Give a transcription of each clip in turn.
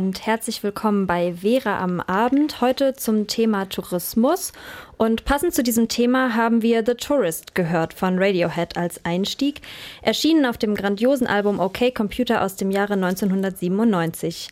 Und herzlich willkommen bei Vera am Abend. Heute zum Thema Tourismus. Und passend zu diesem Thema haben wir The Tourist gehört von Radiohead als Einstieg, erschienen auf dem grandiosen Album OK Computer aus dem Jahre 1997.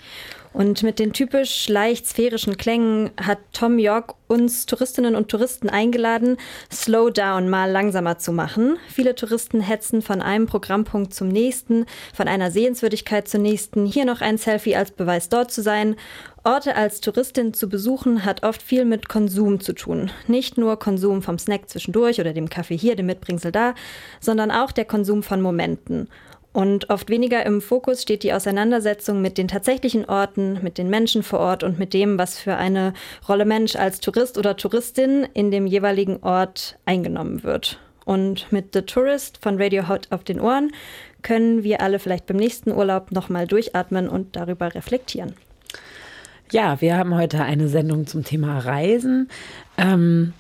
Und mit den typisch leicht sphärischen Klängen hat Tom York uns Touristinnen und Touristen eingeladen, Slow Down mal langsamer zu machen. Viele Touristen hetzen von einem Programmpunkt zum nächsten, von einer Sehenswürdigkeit zur nächsten, hier noch ein Selfie als Beweis dort zu sein. Orte als Touristin zu besuchen hat oft viel mit Konsum zu tun. Nicht nur Konsum vom Snack zwischendurch oder dem Kaffee hier, dem Mitbringsel da, sondern auch der Konsum von Momenten. Und oft weniger im Fokus steht die Auseinandersetzung mit den tatsächlichen Orten, mit den Menschen vor Ort und mit dem, was für eine Rolle Mensch als Tourist oder Touristin in dem jeweiligen Ort eingenommen wird. Und mit The Tourist von Radiohead auf den Ohren können wir alle vielleicht beim nächsten Urlaub nochmal durchatmen und darüber reflektieren. Ja, wir haben heute eine Sendung zum Thema Reisen, ähm,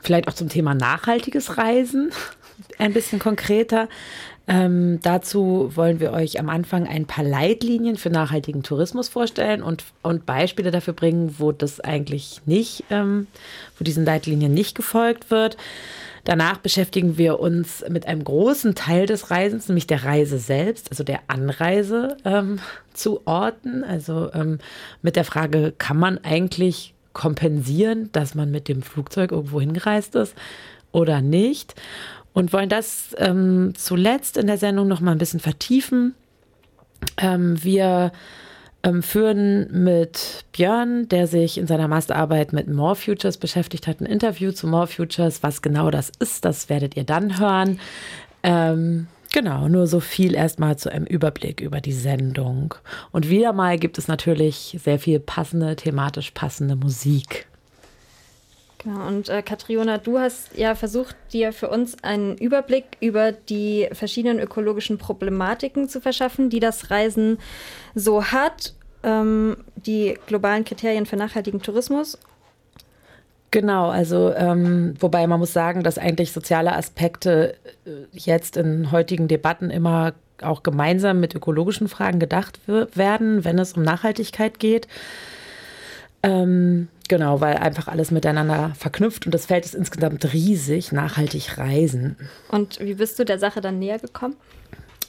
vielleicht auch zum Thema nachhaltiges Reisen, ein bisschen konkreter. Ähm, dazu wollen wir euch am Anfang ein paar Leitlinien für nachhaltigen Tourismus vorstellen und, und Beispiele dafür bringen, wo das eigentlich nicht, ähm, wo diesen Leitlinien nicht gefolgt wird. Danach beschäftigen wir uns mit einem großen Teil des Reisens, nämlich der Reise selbst, also der Anreise ähm, zu Orten. Also ähm, mit der Frage, kann man eigentlich kompensieren, dass man mit dem Flugzeug irgendwo hingereist ist oder nicht? Und wollen das ähm, zuletzt in der Sendung noch mal ein bisschen vertiefen. Ähm, wir führen mit Björn, der sich in seiner Masterarbeit mit More Futures beschäftigt hat, ein Interview zu More Futures. Was genau das ist, das werdet ihr dann hören. Ähm, genau, nur so viel erstmal zu einem Überblick über die Sendung. Und wieder mal gibt es natürlich sehr viel passende, thematisch passende Musik. Genau, und äh, Katriona, du hast ja versucht, dir für uns einen Überblick über die verschiedenen ökologischen Problematiken zu verschaffen, die das Reisen so hat, ähm, die globalen Kriterien für nachhaltigen Tourismus. Genau, also ähm, wobei man muss sagen, dass eigentlich soziale Aspekte äh, jetzt in heutigen Debatten immer auch gemeinsam mit ökologischen Fragen gedacht werden, wenn es um Nachhaltigkeit geht. Ähm, genau, weil einfach alles miteinander verknüpft und das Feld ist insgesamt riesig, nachhaltig reisen. Und wie bist du der Sache dann näher gekommen?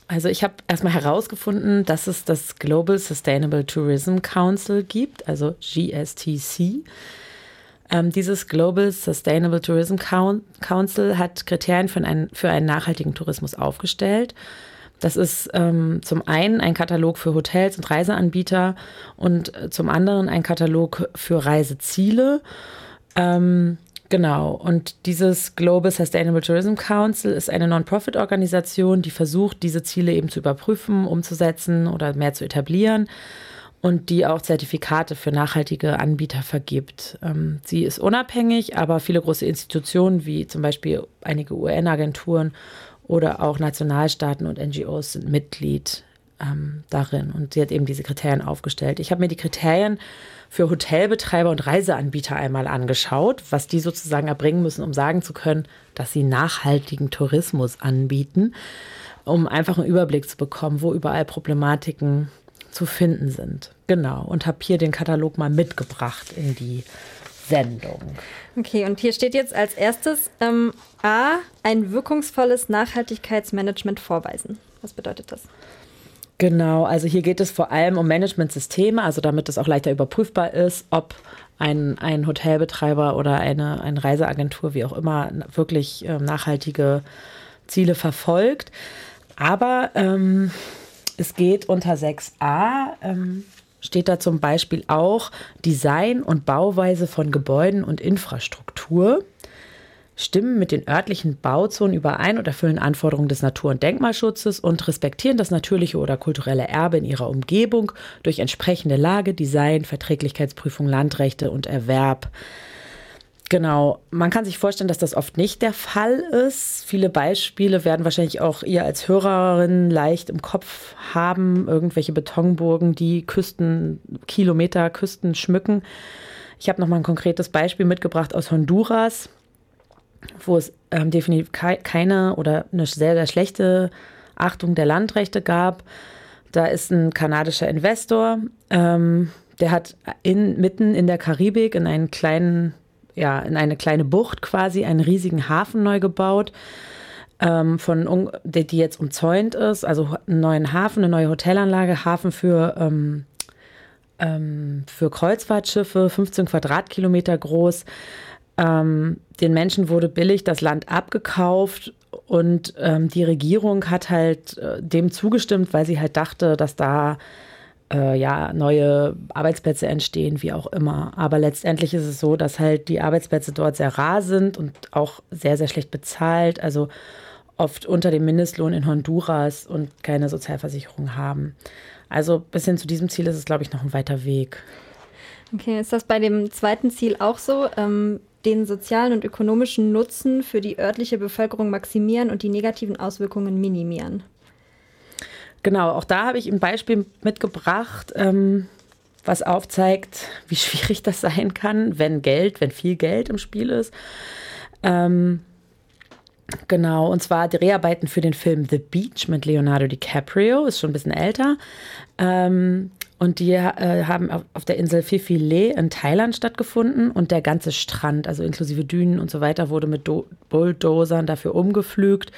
Also ich habe erstmal herausgefunden, dass es das Global Sustainable Tourism Council gibt, also GSTC. Ähm, dieses Global Sustainable Tourism Council hat Kriterien für einen, für einen nachhaltigen Tourismus aufgestellt. Das ist ähm, zum einen ein Katalog für Hotels und Reiseanbieter und äh, zum anderen ein Katalog für Reiseziele. Ähm, genau, und dieses Global Sustainable Tourism Council ist eine Non-Profit-Organisation, die versucht, diese Ziele eben zu überprüfen, umzusetzen oder mehr zu etablieren und die auch Zertifikate für nachhaltige Anbieter vergibt. Ähm, sie ist unabhängig, aber viele große Institutionen wie zum Beispiel einige UN-Agenturen oder auch Nationalstaaten und NGOs sind Mitglied ähm, darin. Und sie hat eben diese Kriterien aufgestellt. Ich habe mir die Kriterien für Hotelbetreiber und Reiseanbieter einmal angeschaut, was die sozusagen erbringen müssen, um sagen zu können, dass sie nachhaltigen Tourismus anbieten, um einfach einen Überblick zu bekommen, wo überall Problematiken zu finden sind. Genau. Und habe hier den Katalog mal mitgebracht in die Sendung. Okay, und hier steht jetzt als erstes ähm, A, ein wirkungsvolles Nachhaltigkeitsmanagement vorweisen. Was bedeutet das? Genau, also hier geht es vor allem um Managementsysteme, also damit es auch leichter überprüfbar ist, ob ein, ein Hotelbetreiber oder eine, eine Reiseagentur, wie auch immer, wirklich ähm, nachhaltige Ziele verfolgt. Aber ähm, es geht unter 6a, ähm, steht da zum Beispiel auch Design und Bauweise von Gebäuden und Infrastruktur stimmen mit den örtlichen Bauzonen überein und erfüllen Anforderungen des Natur- und Denkmalschutzes und respektieren das natürliche oder kulturelle Erbe in ihrer Umgebung durch entsprechende Lage, Design, Verträglichkeitsprüfung, Landrechte und Erwerb. Genau, man kann sich vorstellen, dass das oft nicht der Fall ist. Viele Beispiele werden wahrscheinlich auch ihr als Hörerin leicht im Kopf haben. Irgendwelche Betonburgen, die Küsten, Kilometer Küsten schmücken. Ich habe noch mal ein konkretes Beispiel mitgebracht aus Honduras wo es ähm, definitiv kei keine oder eine sehr, sehr schlechte Achtung der Landrechte gab. Da ist ein kanadischer Investor, ähm, der hat in, mitten in der Karibik in einen kleinen, ja, in eine kleine Bucht quasi einen riesigen Hafen neu gebaut, ähm, von, die, die jetzt umzäunt ist, also einen neuen Hafen, eine neue Hotelanlage, Hafen für, ähm, ähm für Kreuzfahrtschiffe, 15 Quadratkilometer groß. Ähm, den Menschen wurde billig das Land abgekauft und ähm, die Regierung hat halt äh, dem zugestimmt, weil sie halt dachte, dass da äh, ja neue Arbeitsplätze entstehen, wie auch immer. Aber letztendlich ist es so, dass halt die Arbeitsplätze dort sehr rar sind und auch sehr, sehr schlecht bezahlt. Also oft unter dem Mindestlohn in Honduras und keine Sozialversicherung haben. Also bis hin zu diesem Ziel ist es, glaube ich, noch ein weiter Weg. Okay, ist das bei dem zweiten Ziel auch so? Ähm, den sozialen und ökonomischen Nutzen für die örtliche Bevölkerung maximieren und die negativen Auswirkungen minimieren. Genau, auch da habe ich ein Beispiel mitgebracht, ähm, was aufzeigt, wie schwierig das sein kann, wenn Geld, wenn viel Geld im Spiel ist. Ähm, Genau, und zwar die Dreharbeiten für den Film The Beach mit Leonardo DiCaprio, ist schon ein bisschen älter. Ähm, und die äh, haben auf, der Insel Phi Le in Thailand stattgefunden und der ganze Strand, also inklusive Dünen und so weiter, wurde mit Do Bulldozern dafür umgepflügt.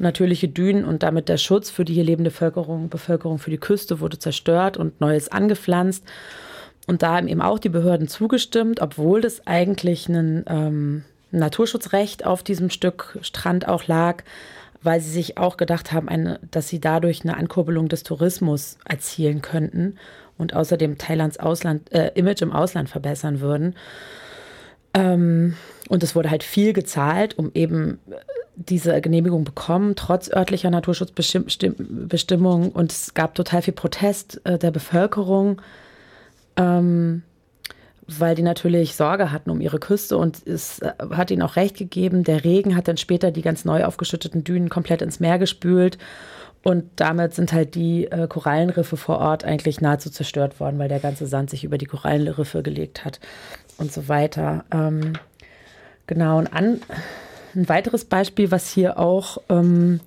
Natürliche Dünen und damit der Schutz für die hier lebende Bevölkerung, Bevölkerung für die Küste wurde zerstört und Neues angepflanzt. Und da haben eben auch die Behörden zugestimmt, obwohl das eigentlich ein ähm, Naturschutzrecht auf diesem Stück Strand auch lag weil sie sich auch gedacht haben, eine, dass sie dadurch eine Ankurbelung des Tourismus erzielen könnten und außerdem Thailands Ausland, äh, Image im Ausland verbessern würden. Ähm, und es wurde halt viel gezahlt, um eben diese Genehmigung bekommen, trotz örtlicher Naturschutzbestimmungen. Und es gab total viel Protest äh, der Bevölkerung. Ähm, weil die natürlich Sorge hatten um ihre Küste und es äh, hat ihnen auch recht gegeben. Der Regen hat dann später die ganz neu aufgeschütteten Dünen komplett ins Meer gespült. Und damit sind halt die äh, Korallenriffe vor Ort eigentlich nahezu zerstört worden, weil der ganze Sand sich über die Korallenriffe gelegt hat und so weiter. Ähm, genau, und an, ein weiteres Beispiel, was hier auch ähm,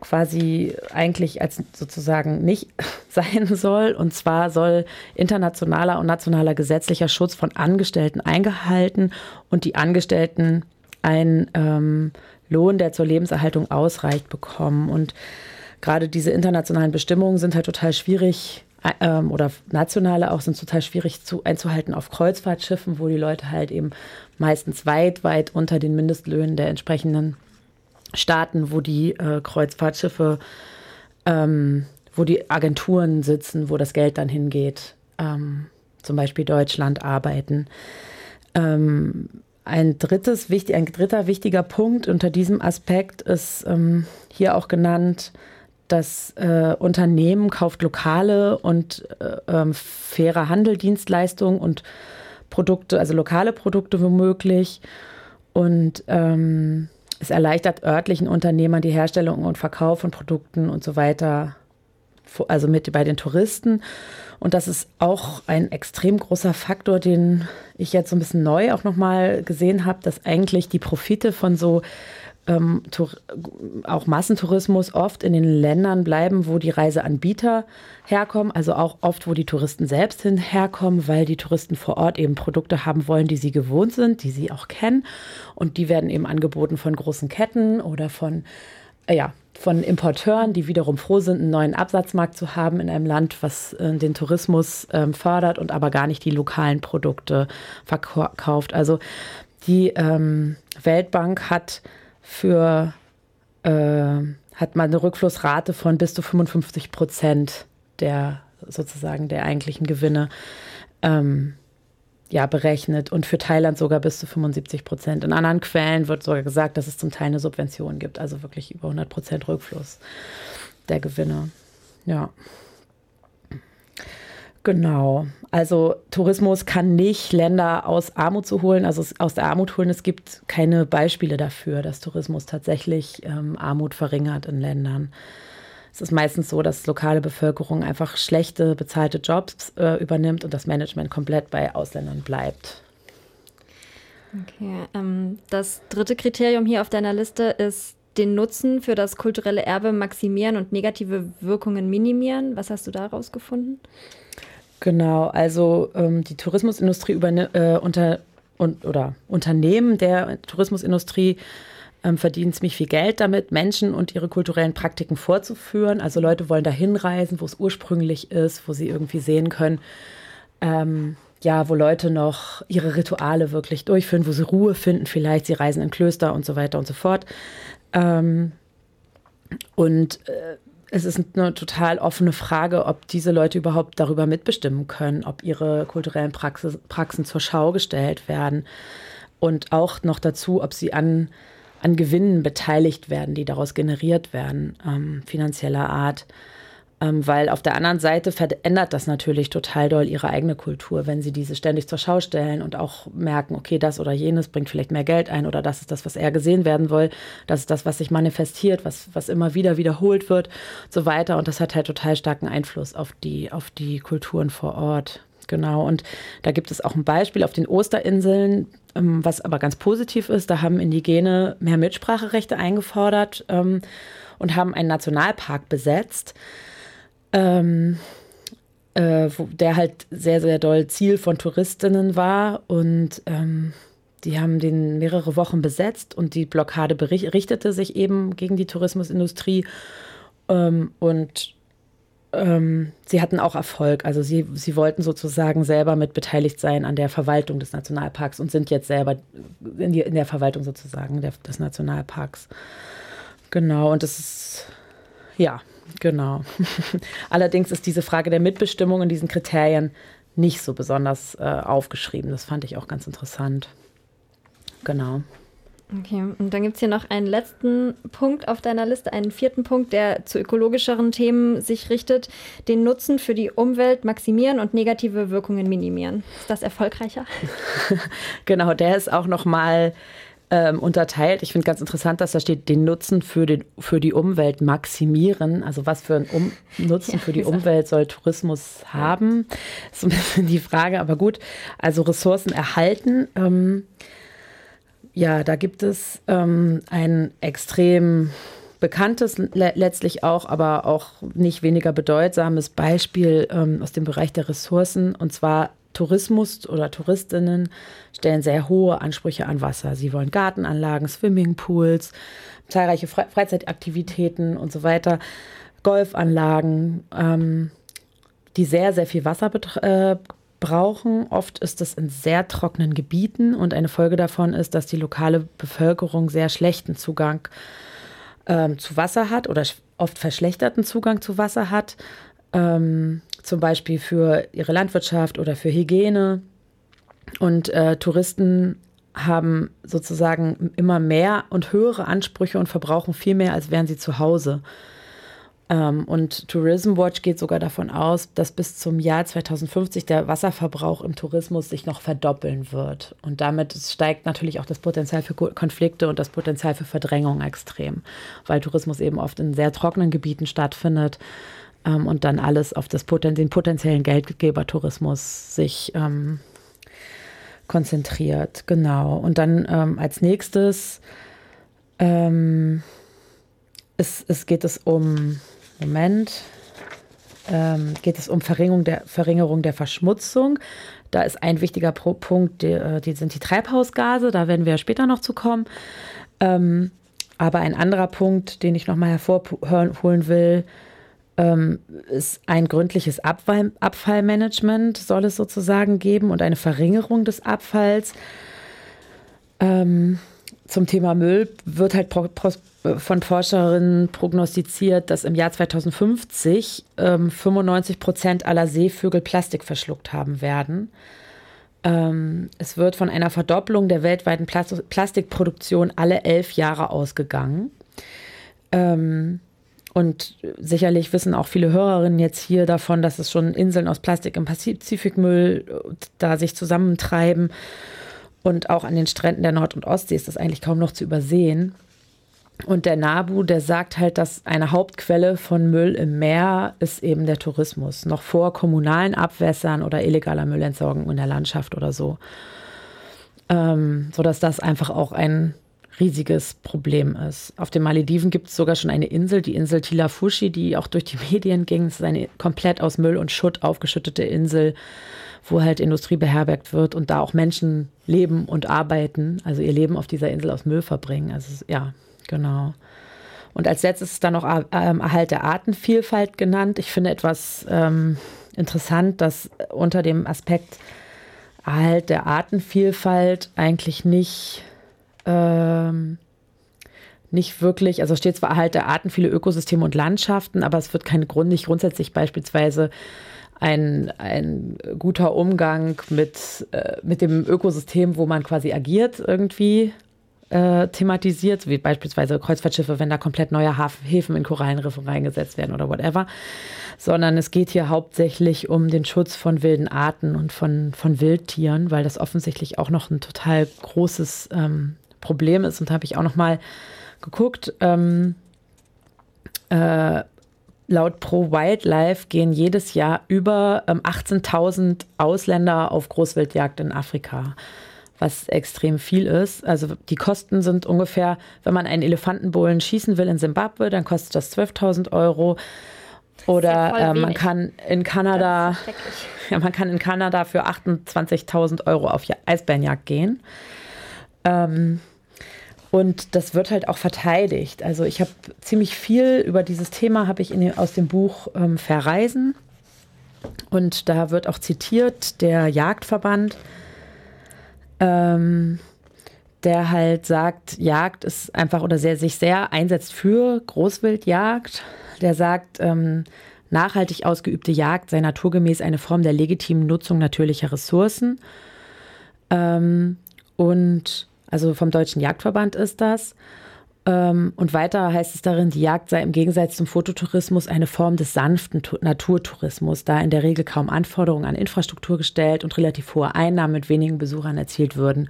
quasi eigentlich als sozusagen nicht sein soll. Und zwar soll internationaler und nationaler gesetzlicher Schutz von Angestellten eingehalten und die Angestellten einen ähm, Lohn, der zur Lebenserhaltung ausreicht, bekommen. Und gerade diese internationalen Bestimmungen sind halt total schwierig ähm, oder nationale auch sind total schwierig zu, einzuhalten auf Kreuzfahrtschiffen, wo die Leute halt eben meistens weit, weit unter den Mindestlöhnen der entsprechenden Staaten, wo die äh, Kreuzfahrtschiffe, ähm, wo die Agenturen sitzen, wo das Geld dann hingeht, ähm, zum Beispiel Deutschland arbeiten. Ähm, ein drittes, ein dritter wichtiger Punkt unter diesem Aspekt ist ähm, hier auch genannt, das äh, Unternehmen kauft lokale und äh, ähm, faire Handeldienstleistungen und Produkte, also lokale Produkte womöglich. Und ähm, es erleichtert örtlichen Unternehmern die Herstellung und Verkauf von Produkten und so weiter also mit bei den Touristen. Und das ist auch ein extrem großer Faktor, den ich jetzt so ein bisschen neu auch nochmal gesehen habe, dass eigentlich die Profite von so ähm, auch Massentourismus oft in den Ländern bleiben, wo die Reiseanbieter herkommen, also auch oft, wo die Touristen selbst hin herkommen, weil die Touristen vor Ort eben Produkte haben wollen, die sie gewohnt sind, die sie auch kennen. Und die werden eben angeboten von großen Ketten oder von, äh, ja, von Importeuren, die wiederum froh sind, einen neuen Absatzmarkt zu haben in einem Land, was äh, den Tourismus äh, fördert und aber gar nicht die lokalen Produkte verkauft. Also die ähm, Weltbank hat für äh, hat man eine Rückflussrate von bis zu 55 Prozent der sozusagen der eigentlichen Gewinne ähm, ja, berechnet und für Thailand sogar bis zu 75 Prozent. In anderen Quellen wird sogar gesagt, dass es zum Teil eine Subvention gibt, also wirklich über 100 Prozent Rückfluss der Gewinne. Ja. Genau. Also Tourismus kann nicht Länder aus Armut zu holen, also aus der Armut holen. Es gibt keine Beispiele dafür, dass Tourismus tatsächlich ähm, Armut verringert in Ländern. Es ist meistens so, dass lokale Bevölkerung einfach schlechte bezahlte Jobs äh, übernimmt und das Management komplett bei Ausländern bleibt. Okay, ähm, das dritte Kriterium hier auf deiner Liste ist den Nutzen für das kulturelle Erbe maximieren und negative Wirkungen minimieren. Was hast du daraus gefunden? Genau, also ähm, die Tourismusindustrie äh, unter, und, oder Unternehmen der Tourismusindustrie ähm, verdienen ziemlich viel Geld damit, Menschen und ihre kulturellen Praktiken vorzuführen. Also Leute wollen da hinreisen, wo es ursprünglich ist, wo sie irgendwie sehen können, ähm, ja, wo Leute noch ihre Rituale wirklich durchführen, wo sie Ruhe finden, vielleicht sie reisen in Klöster und so weiter und so fort. Ähm, und äh, es ist eine total offene Frage, ob diese Leute überhaupt darüber mitbestimmen können, ob ihre kulturellen Praxis, Praxen zur Schau gestellt werden und auch noch dazu, ob sie an, an Gewinnen beteiligt werden, die daraus generiert werden, ähm, finanzieller Art. Ähm, weil auf der anderen Seite verändert das natürlich total doll ihre eigene Kultur, wenn sie diese ständig zur Schau stellen und auch merken, okay, das oder jenes bringt vielleicht mehr Geld ein oder das ist das, was er gesehen werden will, das ist das, was sich manifestiert, was, was immer wieder wiederholt wird, so weiter. Und das hat halt total starken Einfluss auf die, auf die Kulturen vor Ort. Genau, und da gibt es auch ein Beispiel auf den Osterinseln, ähm, was aber ganz positiv ist. Da haben Indigene mehr Mitspracherechte eingefordert ähm, und haben einen Nationalpark besetzt ähm, äh, wo, der halt sehr, sehr doll Ziel von Touristinnen war. Und ähm, die haben den mehrere Wochen besetzt und die Blockade richtete sich eben gegen die Tourismusindustrie. Ähm, und ähm, sie hatten auch Erfolg. Also sie, sie wollten sozusagen selber mit beteiligt sein an der Verwaltung des Nationalparks und sind jetzt selber in, die, in der Verwaltung sozusagen der, des Nationalparks. Genau, und das ist, ja, Genau. Allerdings ist diese Frage der Mitbestimmung in diesen Kriterien nicht so besonders äh, aufgeschrieben. Das fand ich auch ganz interessant. Genau. Okay, und dann gibt es hier noch einen letzten Punkt auf deiner Liste, einen vierten Punkt, der zu ökologischeren Themen sich richtet, den Nutzen für die Umwelt maximieren und negative Wirkungen minimieren. Ist das erfolgreicher? genau, der ist auch noch mal ähm, unterteilt. Ich finde ganz interessant, dass da steht, den Nutzen für, den, für die Umwelt maximieren. Also was für einen um Nutzen ja, für die Umwelt soll Tourismus haben? Ist so ein bisschen die Frage, aber gut. Also Ressourcen erhalten. Ähm, ja, da gibt es ähm, ein extrem bekanntes, le letztlich auch, aber auch nicht weniger bedeutsames Beispiel ähm, aus dem Bereich der Ressourcen, und zwar Tourismus oder Touristinnen stellen sehr hohe Ansprüche an Wasser. Sie wollen Gartenanlagen, Swimmingpools, zahlreiche Fre Freizeitaktivitäten und so weiter, Golfanlagen, ähm, die sehr, sehr viel Wasser äh, brauchen. Oft ist es in sehr trockenen Gebieten und eine Folge davon ist, dass die lokale Bevölkerung sehr schlechten Zugang ähm, zu Wasser hat oder oft verschlechterten Zugang zu Wasser hat. Ähm, zum Beispiel für ihre Landwirtschaft oder für Hygiene. Und äh, Touristen haben sozusagen immer mehr und höhere Ansprüche und verbrauchen viel mehr, als wären sie zu Hause. Ähm, und Tourism Watch geht sogar davon aus, dass bis zum Jahr 2050 der Wasserverbrauch im Tourismus sich noch verdoppeln wird. Und damit steigt natürlich auch das Potenzial für Konflikte und das Potenzial für Verdrängung extrem, weil Tourismus eben oft in sehr trockenen Gebieten stattfindet ähm, und dann alles auf das Poten den potenziellen Geldgebertourismus sich ähm, konzentriert. Genau. Und dann ähm, als nächstes ähm, es, es geht es um, Moment, ähm, geht es um Verringerung der, Verringerung der Verschmutzung. Da ist ein wichtiger Pro Punkt, die, äh, die, sind die Treibhausgase, da werden wir später noch zu kommen. Ähm, aber ein anderer Punkt, den ich nochmal hervorholen will, ähm, ist ein gründliches Abfall, Abfallmanagement soll es sozusagen geben und eine Verringerung des Abfalls. Ähm, zum Thema Müll wird halt von Forscherinnen prognostiziert, dass im Jahr 2050 ähm, 95 Prozent aller Seevögel Plastik verschluckt haben werden. Ähm, es wird von einer Verdopplung der weltweiten Plas Plastikproduktion alle elf Jahre ausgegangen. Ähm, und sicherlich wissen auch viele Hörerinnen jetzt hier davon, dass es schon Inseln aus Plastik im Pazifikmüll äh, da sich zusammentreiben. Und auch an den Stränden der Nord- und Ostsee ist das eigentlich kaum noch zu übersehen. Und der NABU, der sagt halt, dass eine Hauptquelle von Müll im Meer ist eben der Tourismus, noch vor kommunalen Abwässern oder illegaler Müllentsorgung in der Landschaft oder so. Ähm, sodass das einfach auch ein riesiges Problem ist. Auf den Malediven gibt es sogar schon eine Insel, die Insel Tilafushi, die auch durch die Medien ging. Es ist eine komplett aus Müll und Schutt aufgeschüttete Insel, wo halt Industrie beherbergt wird und da auch Menschen leben und arbeiten, also ihr Leben auf dieser Insel aus Müll verbringen. Also ja, Genau. Und als letztes ist dann noch ähm, Erhalt der Artenvielfalt genannt. Ich finde etwas ähm, interessant, dass unter dem Aspekt Erhalt der Artenvielfalt eigentlich nicht, ähm, nicht wirklich, also steht zwar Erhalt der Arten, viele Ökosysteme und Landschaften, aber es wird kein Grund, nicht grundsätzlich beispielsweise ein, ein guter Umgang mit, äh, mit dem Ökosystem, wo man quasi agiert, irgendwie äh, thematisiert, wie beispielsweise Kreuzfahrtschiffe, wenn da komplett neue Häfen in Korallenriffe reingesetzt werden oder whatever, sondern es geht hier hauptsächlich um den Schutz von wilden Arten und von, von Wildtieren, weil das offensichtlich auch noch ein total großes ähm, Problem ist. Und habe ich auch noch mal geguckt. Ähm, äh, laut Pro Wildlife gehen jedes Jahr über ähm, 18.000 Ausländer auf Großwildjagd in Afrika was extrem viel ist. Also die Kosten sind ungefähr, wenn man einen Elefantenbullen schießen will in Simbabwe, dann kostet das 12.000 Euro. Oder äh, man kann in Kanada, ja, man kann in Kanada für 28.000 Euro auf Eisbärenjagd gehen. Ähm, und das wird halt auch verteidigt. Also ich habe ziemlich viel über dieses Thema habe ich in, aus dem Buch ähm, Verreisen. Und da wird auch zitiert der Jagdverband ähm, der halt sagt, Jagd ist einfach oder sehr, sich sehr einsetzt für Großwildjagd. Der sagt, ähm, nachhaltig ausgeübte Jagd sei naturgemäß eine Form der legitimen Nutzung natürlicher Ressourcen. Ähm, und also vom Deutschen Jagdverband ist das. Ähm, und weiter heißt es darin, die Jagd sei im Gegensatz zum Fototourismus eine Form des sanften Naturtourismus, da in der Regel kaum Anforderungen an Infrastruktur gestellt und relativ hohe Einnahmen mit wenigen Besuchern erzielt würden.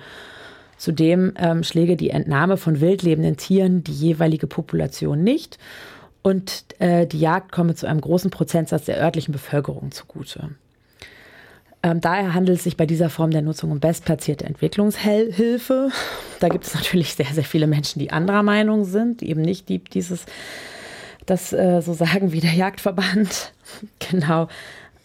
Zudem ähm, schläge die Entnahme von wildlebenden Tieren die jeweilige Population nicht und äh, die Jagd komme zu einem großen Prozentsatz der örtlichen Bevölkerung zugute. Ähm, daher handelt es sich bei dieser Form der Nutzung um bestplatzierte Entwicklungshilfe. Da gibt es natürlich sehr, sehr viele Menschen, die anderer Meinung sind, die eben nicht die, dieses, das äh, so sagen wie der Jagdverband. genau.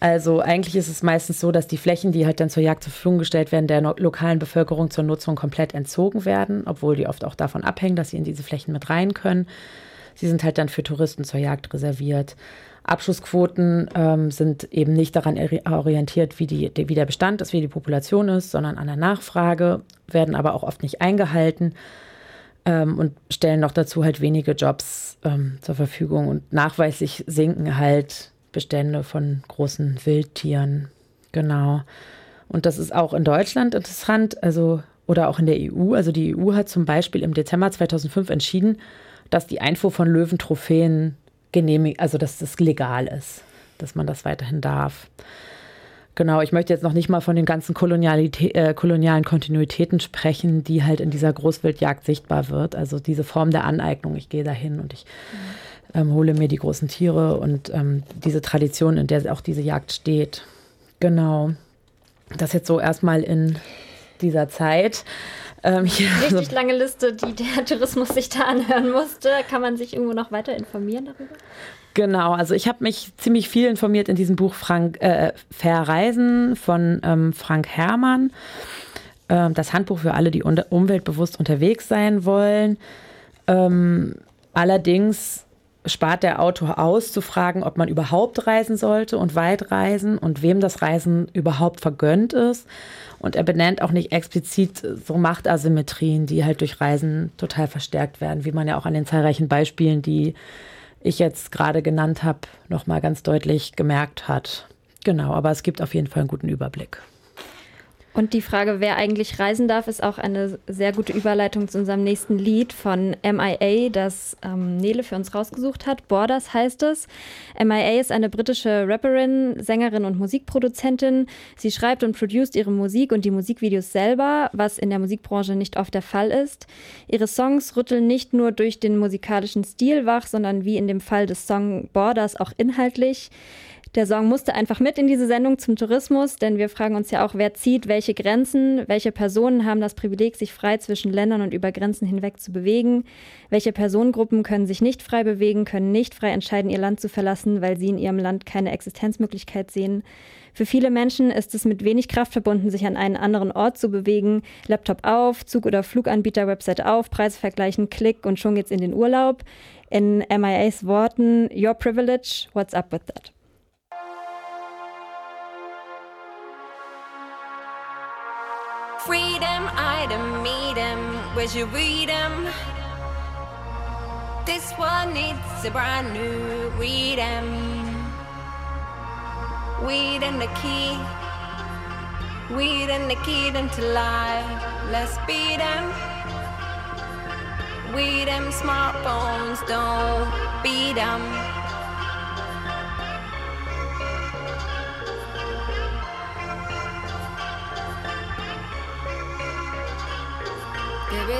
Also eigentlich ist es meistens so, dass die Flächen, die halt dann zur Jagd zur Verfügung gestellt werden, der lokalen Bevölkerung zur Nutzung komplett entzogen werden, obwohl die oft auch davon abhängen, dass sie in diese Flächen mit rein können. Sie sind halt dann für Touristen zur Jagd reserviert. Abschussquoten ähm, sind eben nicht daran orientiert, wie, die, wie der Bestand ist, wie die Population ist, sondern an der Nachfrage, werden aber auch oft nicht eingehalten ähm, und stellen noch dazu halt wenige Jobs ähm, zur Verfügung. Und nachweislich sinken halt Bestände von großen Wildtieren. Genau. Und das ist auch in Deutschland interessant, also oder auch in der EU. Also die EU hat zum Beispiel im Dezember 2005 entschieden, dass die Einfuhr von Löwentrophäen genehmigt, also dass das legal ist, dass man das weiterhin darf. Genau, ich möchte jetzt noch nicht mal von den ganzen äh, kolonialen Kontinuitäten sprechen, die halt in dieser Großwildjagd sichtbar wird. Also diese Form der Aneignung, ich gehe dahin und ich ähm, hole mir die großen Tiere und ähm, diese Tradition, in der auch diese Jagd steht. Genau. Das jetzt so erstmal in dieser Zeit. Ähm, hier, also, Richtig lange Liste, die der Tourismus sich da anhören musste. Kann man sich irgendwo noch weiter informieren darüber? Genau, also ich habe mich ziemlich viel informiert in diesem Buch Frank, äh, Verreisen von ähm, Frank Herrmann. Ähm, das Handbuch für alle, die umweltbewusst unterwegs sein wollen. Ähm, allerdings spart der Autor aus, zu fragen, ob man überhaupt reisen sollte und weit reisen und wem das Reisen überhaupt vergönnt ist. Und er benennt auch nicht explizit so Machtasymmetrien, die halt durch Reisen total verstärkt werden, wie man ja auch an den zahlreichen Beispielen, die ich jetzt gerade genannt habe, nochmal ganz deutlich gemerkt hat. Genau, aber es gibt auf jeden Fall einen guten Überblick. Und die Frage, wer eigentlich reisen darf, ist auch eine sehr gute Überleitung zu unserem nächsten Lied von MIA, das ähm, Nele für uns rausgesucht hat. Borders heißt es. MIA ist eine britische Rapperin, Sängerin und Musikproduzentin. Sie schreibt und produziert ihre Musik und die Musikvideos selber, was in der Musikbranche nicht oft der Fall ist. Ihre Songs rütteln nicht nur durch den musikalischen Stil wach, sondern wie in dem Fall des Song Borders auch inhaltlich. Der Song musste einfach mit in diese Sendung zum Tourismus, denn wir fragen uns ja auch, wer zieht welche Grenzen, welche Personen haben das Privileg, sich frei zwischen Ländern und über Grenzen hinweg zu bewegen, welche Personengruppen können sich nicht frei bewegen, können nicht frei entscheiden, ihr Land zu verlassen, weil sie in ihrem Land keine Existenzmöglichkeit sehen. Für viele Menschen ist es mit wenig Kraft verbunden, sich an einen anderen Ort zu bewegen. Laptop auf, Zug- oder Fluganbieter, Website auf, Preise vergleichen, Klick und schon geht's in den Urlaub. In MIAs Worten, Your Privilege, what's up with that? 'Em. Where's your read 'em? This one needs a brand new read 'em. Weed and the key. Weed and the key into life. Let's beat 'em. Weed 'em smartphones, don't beat 'em.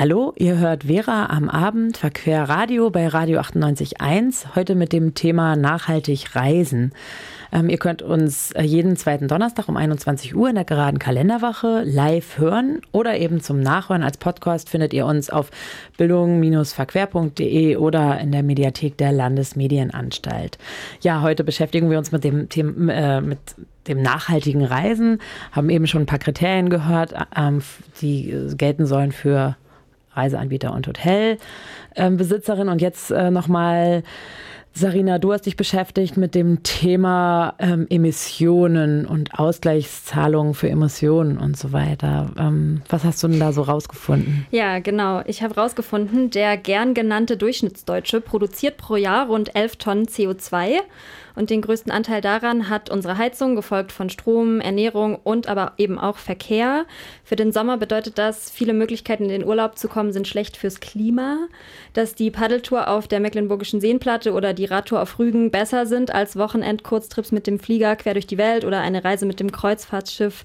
Hallo, ihr hört Vera am Abend Verquer Radio bei Radio 98.1, heute mit dem Thema nachhaltig reisen. Ähm, ihr könnt uns äh, jeden zweiten Donnerstag um 21 Uhr in der geraden Kalenderwache live hören oder eben zum Nachhören als Podcast findet ihr uns auf bildung-verquer.de oder in der Mediathek der Landesmedienanstalt. Ja, heute beschäftigen wir uns mit dem Thema, äh, mit dem nachhaltigen Reisen, haben eben schon ein paar Kriterien gehört, ähm, die äh, gelten sollen für Reiseanbieter und Hotelbesitzerin. und jetzt äh, nochmal, Sarina, du hast dich beschäftigt mit dem Thema ähm, Emissionen und Ausgleichszahlungen für Emissionen und so weiter. Ähm, was hast du denn da so rausgefunden? Ja, genau. Ich habe rausgefunden, der gern genannte Durchschnittsdeutsche produziert pro Jahr rund 11 Tonnen CO2. Und den größten Anteil daran hat unsere Heizung, gefolgt von Strom, Ernährung und aber eben auch Verkehr. Für den Sommer bedeutet das, viele Möglichkeiten in den Urlaub zu kommen, sind schlecht fürs Klima. Dass die Paddeltour auf der Mecklenburgischen Seenplatte oder die Radtour auf Rügen besser sind als Wochenend-Kurztrips mit dem Flieger quer durch die Welt oder eine Reise mit dem Kreuzfahrtschiff,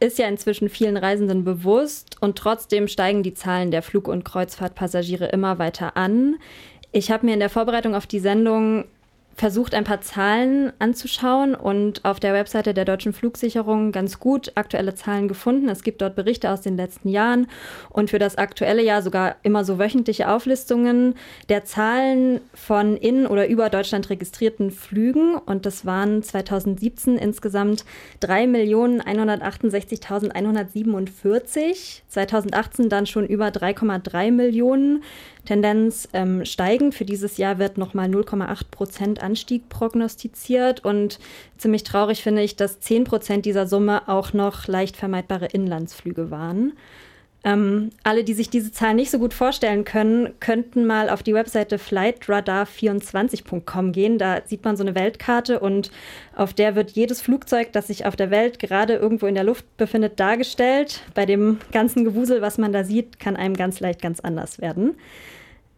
ist ja inzwischen vielen Reisenden bewusst und trotzdem steigen die Zahlen der Flug- und Kreuzfahrtpassagiere immer weiter an. Ich habe mir in der Vorbereitung auf die Sendung versucht, ein paar Zahlen anzuschauen und auf der Webseite der Deutschen Flugsicherung ganz gut aktuelle Zahlen gefunden. Es gibt dort Berichte aus den letzten Jahren und für das aktuelle Jahr sogar immer so wöchentliche Auflistungen der Zahlen von in oder über Deutschland registrierten Flügen. Und das waren 2017 insgesamt 3.168.147. 2018 dann schon über 3,3 Millionen. Tendenz ähm, steigend. Für dieses Jahr wird nochmal 0,8 Prozent Anstieg prognostiziert. Und ziemlich traurig finde ich, dass 10 Prozent dieser Summe auch noch leicht vermeidbare Inlandsflüge waren. Ähm, alle, die sich diese Zahl nicht so gut vorstellen können, könnten mal auf die Webseite flightradar24.com gehen. Da sieht man so eine Weltkarte und auf der wird jedes Flugzeug, das sich auf der Welt gerade irgendwo in der Luft befindet, dargestellt. Bei dem ganzen Gewusel, was man da sieht, kann einem ganz leicht ganz anders werden.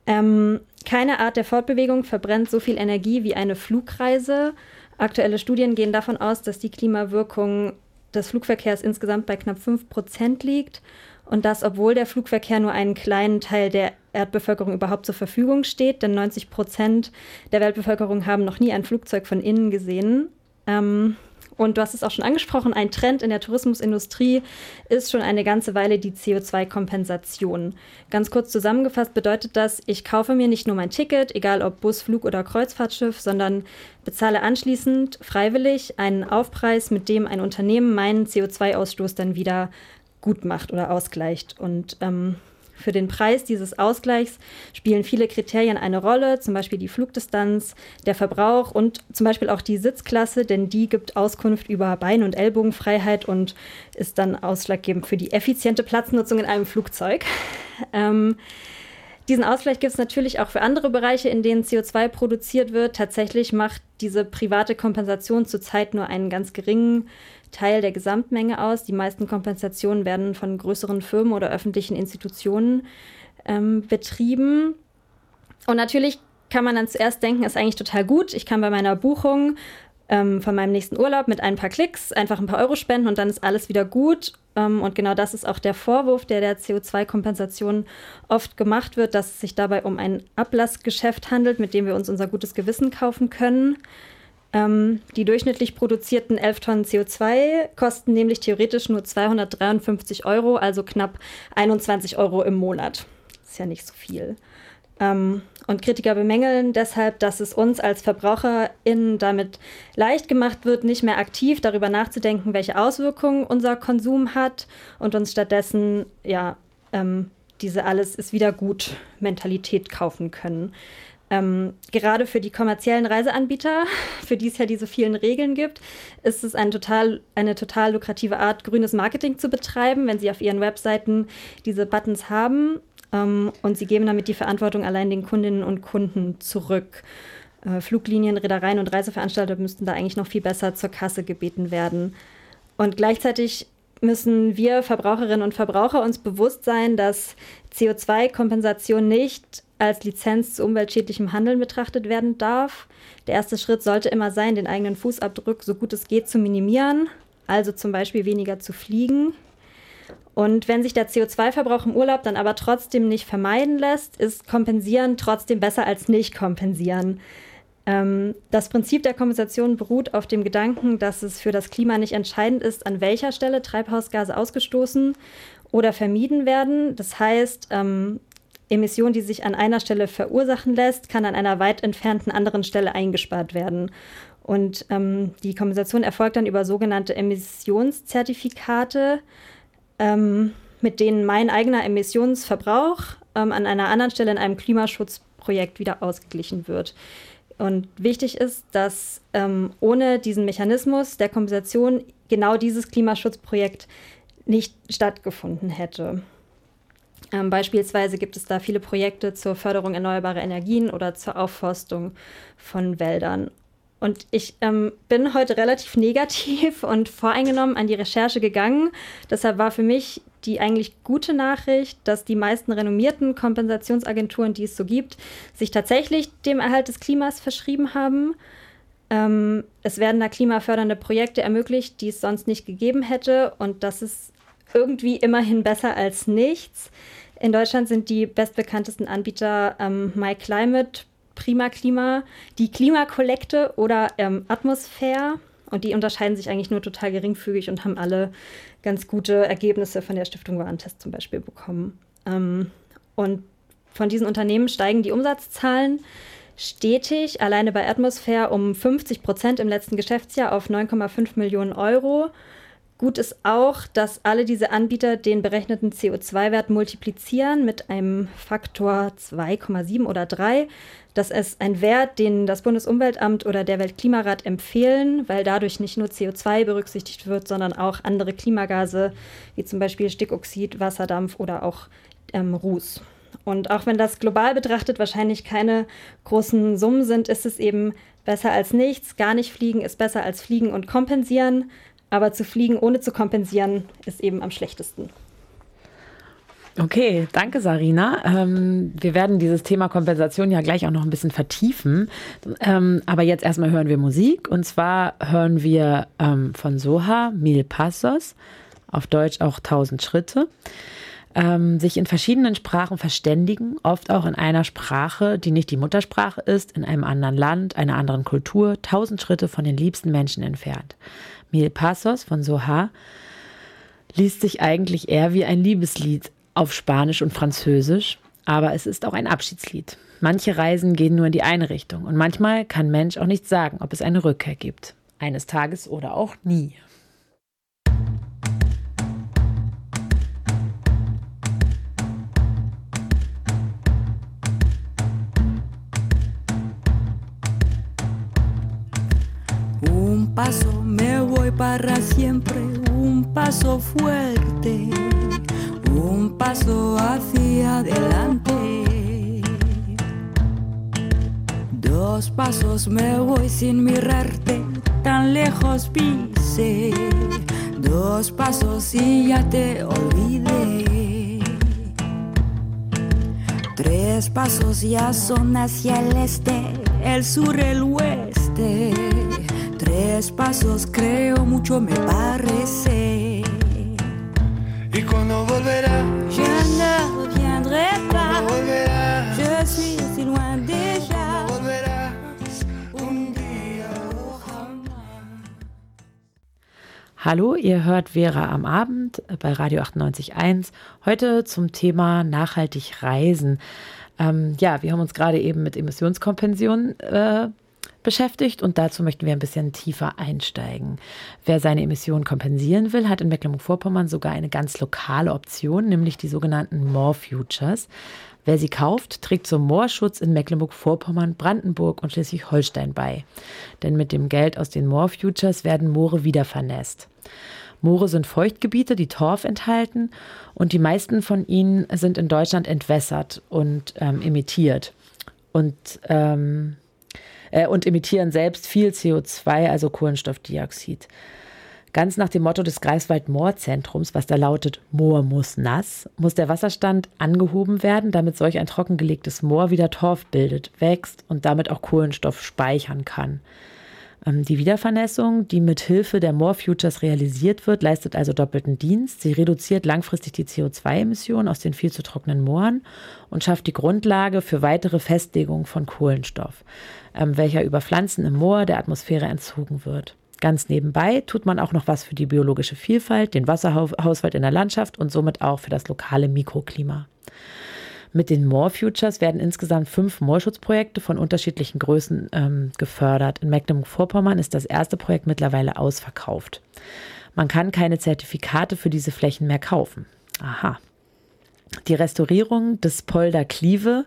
Ähm, keine Art der Fortbewegung verbrennt so viel Energie wie eine Flugreise. Aktuelle Studien gehen davon aus, dass die Klimawirkung des Flugverkehrs insgesamt bei knapp 5 Prozent liegt und das, obwohl der Flugverkehr nur einen kleinen Teil der Erdbevölkerung überhaupt zur Verfügung steht, denn 90 Prozent der Weltbevölkerung haben noch nie ein Flugzeug von innen gesehen. Ähm, und du hast es auch schon angesprochen, ein Trend in der Tourismusindustrie ist schon eine ganze Weile die CO2-Kompensation. Ganz kurz zusammengefasst bedeutet das, ich kaufe mir nicht nur mein Ticket, egal ob Bus, Flug oder Kreuzfahrtschiff, sondern bezahle anschließend freiwillig einen Aufpreis, mit dem ein Unternehmen meinen CO2-Ausstoß dann wieder gut macht oder ausgleicht. Und ähm, für den Preis dieses Ausgleichs spielen viele Kriterien eine Rolle, zum Beispiel die Flugdistanz, der Verbrauch und zum Beispiel auch die Sitzklasse, denn die gibt Auskunft über Bein- und Ellbogenfreiheit und ist dann ausschlaggebend für die effiziente Platznutzung in einem Flugzeug. Ähm, diesen Ausgleich gibt es natürlich auch für andere Bereiche, in denen CO2 produziert wird. Tatsächlich macht diese private Kompensation zurzeit nur einen ganz geringen Teil der Gesamtmenge aus. Die meisten Kompensationen werden von größeren Firmen oder öffentlichen Institutionen ähm, betrieben. Und natürlich kann man dann zuerst denken, ist eigentlich total gut. Ich kann bei meiner Buchung ähm, von meinem nächsten Urlaub mit ein paar Klicks einfach ein paar Euro spenden und dann ist alles wieder gut. Ähm, und genau das ist auch der Vorwurf, der der CO2-Kompensation oft gemacht wird, dass es sich dabei um ein Ablassgeschäft handelt, mit dem wir uns unser gutes Gewissen kaufen können. Ähm, die durchschnittlich produzierten 11 Tonnen CO2 kosten nämlich theoretisch nur 253 Euro, also knapp 21 Euro im Monat. Ist ja nicht so viel. Ähm, und Kritiker bemängeln deshalb, dass es uns als VerbraucherInnen damit leicht gemacht wird, nicht mehr aktiv darüber nachzudenken, welche Auswirkungen unser Konsum hat und uns stattdessen, ja, ähm, diese alles ist wieder gut Mentalität kaufen können. Ähm, gerade für die kommerziellen Reiseanbieter, für die es ja diese vielen Regeln gibt, ist es ein total, eine total lukrative Art, grünes Marketing zu betreiben, wenn sie auf ihren Webseiten diese Buttons haben. Ähm, und sie geben damit die Verantwortung allein den Kundinnen und Kunden zurück. Äh, Fluglinien, Reedereien und Reiseveranstalter müssten da eigentlich noch viel besser zur Kasse gebeten werden. Und gleichzeitig müssen wir Verbraucherinnen und Verbraucher uns bewusst sein, dass CO2-Kompensation nicht als Lizenz zu umweltschädlichem Handeln betrachtet werden darf. Der erste Schritt sollte immer sein, den eigenen Fußabdruck so gut es geht zu minimieren, also zum Beispiel weniger zu fliegen. Und wenn sich der CO2-Verbrauch im Urlaub dann aber trotzdem nicht vermeiden lässt, ist Kompensieren trotzdem besser als nicht kompensieren. Ähm, das Prinzip der Kompensation beruht auf dem Gedanken, dass es für das Klima nicht entscheidend ist, an welcher Stelle Treibhausgase ausgestoßen oder vermieden werden. Das heißt, ähm, Emission, die sich an einer Stelle verursachen lässt, kann an einer weit entfernten anderen Stelle eingespart werden. Und ähm, die Kompensation erfolgt dann über sogenannte Emissionszertifikate, ähm, mit denen mein eigener Emissionsverbrauch ähm, an einer anderen Stelle in einem Klimaschutzprojekt wieder ausgeglichen wird. Und wichtig ist, dass ähm, ohne diesen Mechanismus der Kompensation genau dieses Klimaschutzprojekt nicht stattgefunden hätte. Ähm, beispielsweise gibt es da viele Projekte zur Förderung erneuerbarer Energien oder zur Aufforstung von Wäldern. Und ich ähm, bin heute relativ negativ und voreingenommen an die Recherche gegangen. Deshalb war für mich die eigentlich gute Nachricht, dass die meisten renommierten Kompensationsagenturen, die es so gibt, sich tatsächlich dem Erhalt des Klimas verschrieben haben. Ähm, es werden da klimafördernde Projekte ermöglicht, die es sonst nicht gegeben hätte. Und das ist irgendwie immerhin besser als nichts. In Deutschland sind die bestbekanntesten Anbieter ähm, MyClimate, Prima Klima, die Klimakollekte oder ähm, Atmosphäre. Und die unterscheiden sich eigentlich nur total geringfügig und haben alle ganz gute Ergebnisse von der Stiftung Warentest zum Beispiel bekommen. Ähm, und von diesen Unternehmen steigen die Umsatzzahlen stetig, alleine bei Atmosphäre um 50 Prozent im letzten Geschäftsjahr auf 9,5 Millionen Euro. Gut ist auch, dass alle diese Anbieter den berechneten CO2-Wert multiplizieren mit einem Faktor 2,7 oder 3. Das ist ein Wert, den das Bundesumweltamt oder der Weltklimarat empfehlen, weil dadurch nicht nur CO2 berücksichtigt wird, sondern auch andere Klimagase, wie zum Beispiel Stickoxid, Wasserdampf oder auch ähm, Ruß. Und auch wenn das global betrachtet wahrscheinlich keine großen Summen sind, ist es eben besser als nichts. Gar nicht fliegen ist besser als fliegen und kompensieren. Aber zu fliegen ohne zu kompensieren ist eben am schlechtesten. Okay, danke Sarina. Ähm, wir werden dieses Thema Kompensation ja gleich auch noch ein bisschen vertiefen. Ähm, aber jetzt erstmal hören wir Musik. Und zwar hören wir ähm, von Soha Mil Passos, auf Deutsch auch 1000 Schritte. Ähm, sich in verschiedenen Sprachen verständigen, oft auch in einer Sprache, die nicht die Muttersprache ist, in einem anderen Land, einer anderen Kultur, tausend Schritte von den liebsten Menschen entfernt. Mil Passos von Soha liest sich eigentlich eher wie ein Liebeslied auf Spanisch und Französisch, aber es ist auch ein Abschiedslied. Manche Reisen gehen nur in die eine Richtung und manchmal kann Mensch auch nicht sagen, ob es eine Rückkehr gibt. Eines Tages oder auch nie. Paso me voy para siempre, un paso fuerte, un paso hacia adelante. Dos pasos me voy sin mirarte, tan lejos pise. Dos pasos y ya te olvidé. Tres pasos ya son hacia el este, el sur, el oeste. Tres pasos creo mucho me parece. ¿Y cuando volverá? Je ne reviendrai pas. ¿Cuándo volverás? Je suis si loin déjà. Volverás un día. Hallo, ihr hört Vera am Abend bei Radio 98.1. Heute zum Thema nachhaltig reisen. Ähm, ja, wir haben uns gerade eben mit Emissionskompension äh, beschäftigt und dazu möchten wir ein bisschen tiefer einsteigen. Wer seine Emissionen kompensieren will, hat in Mecklenburg-Vorpommern sogar eine ganz lokale Option, nämlich die sogenannten More Futures. Wer sie kauft, trägt zum Moorschutz in Mecklenburg-Vorpommern, Brandenburg und Schleswig-Holstein bei. Denn mit dem Geld aus den More Futures werden Moore wieder vernässt. Moore sind Feuchtgebiete, die Torf enthalten und die meisten von ihnen sind in Deutschland entwässert und ähm, emittiert. Und ähm, äh, und emittieren selbst viel CO2, also Kohlenstoffdioxid. Ganz nach dem Motto des Greifswald-Moor-Zentrums, was da lautet, Moor muss nass, muss der Wasserstand angehoben werden, damit solch ein trockengelegtes Moor wieder Torf bildet, wächst und damit auch Kohlenstoff speichern kann. Ähm, Die Wiedervernässung, die mit Hilfe der More Futures realisiert wird, leistet also doppelten Dienst. Sie reduziert langfristig die CO2-Emissionen aus den viel zu trockenen Mooren und schafft die Grundlage für weitere Festlegung von Kohlenstoff, ähm, welcher über Pflanzen im Moor der Atmosphäre entzogen wird. Ganz nebenbei tut man auch noch was für die biologische Vielfalt, den Wasserhaushalt in der Landschaft und somit auch für das lokale Mikroklima. Mit den Moor Futures werden insgesamt fünf Moorschutzprojekte von unterschiedlichen Größen ähm, gefördert. In Mecklenburg-Vorpommern ist das erste Projekt mittlerweile ausverkauft. Man kann keine Zertifikate für diese Flächen mehr kaufen. Aha. Die Restaurierung des Polder Klieve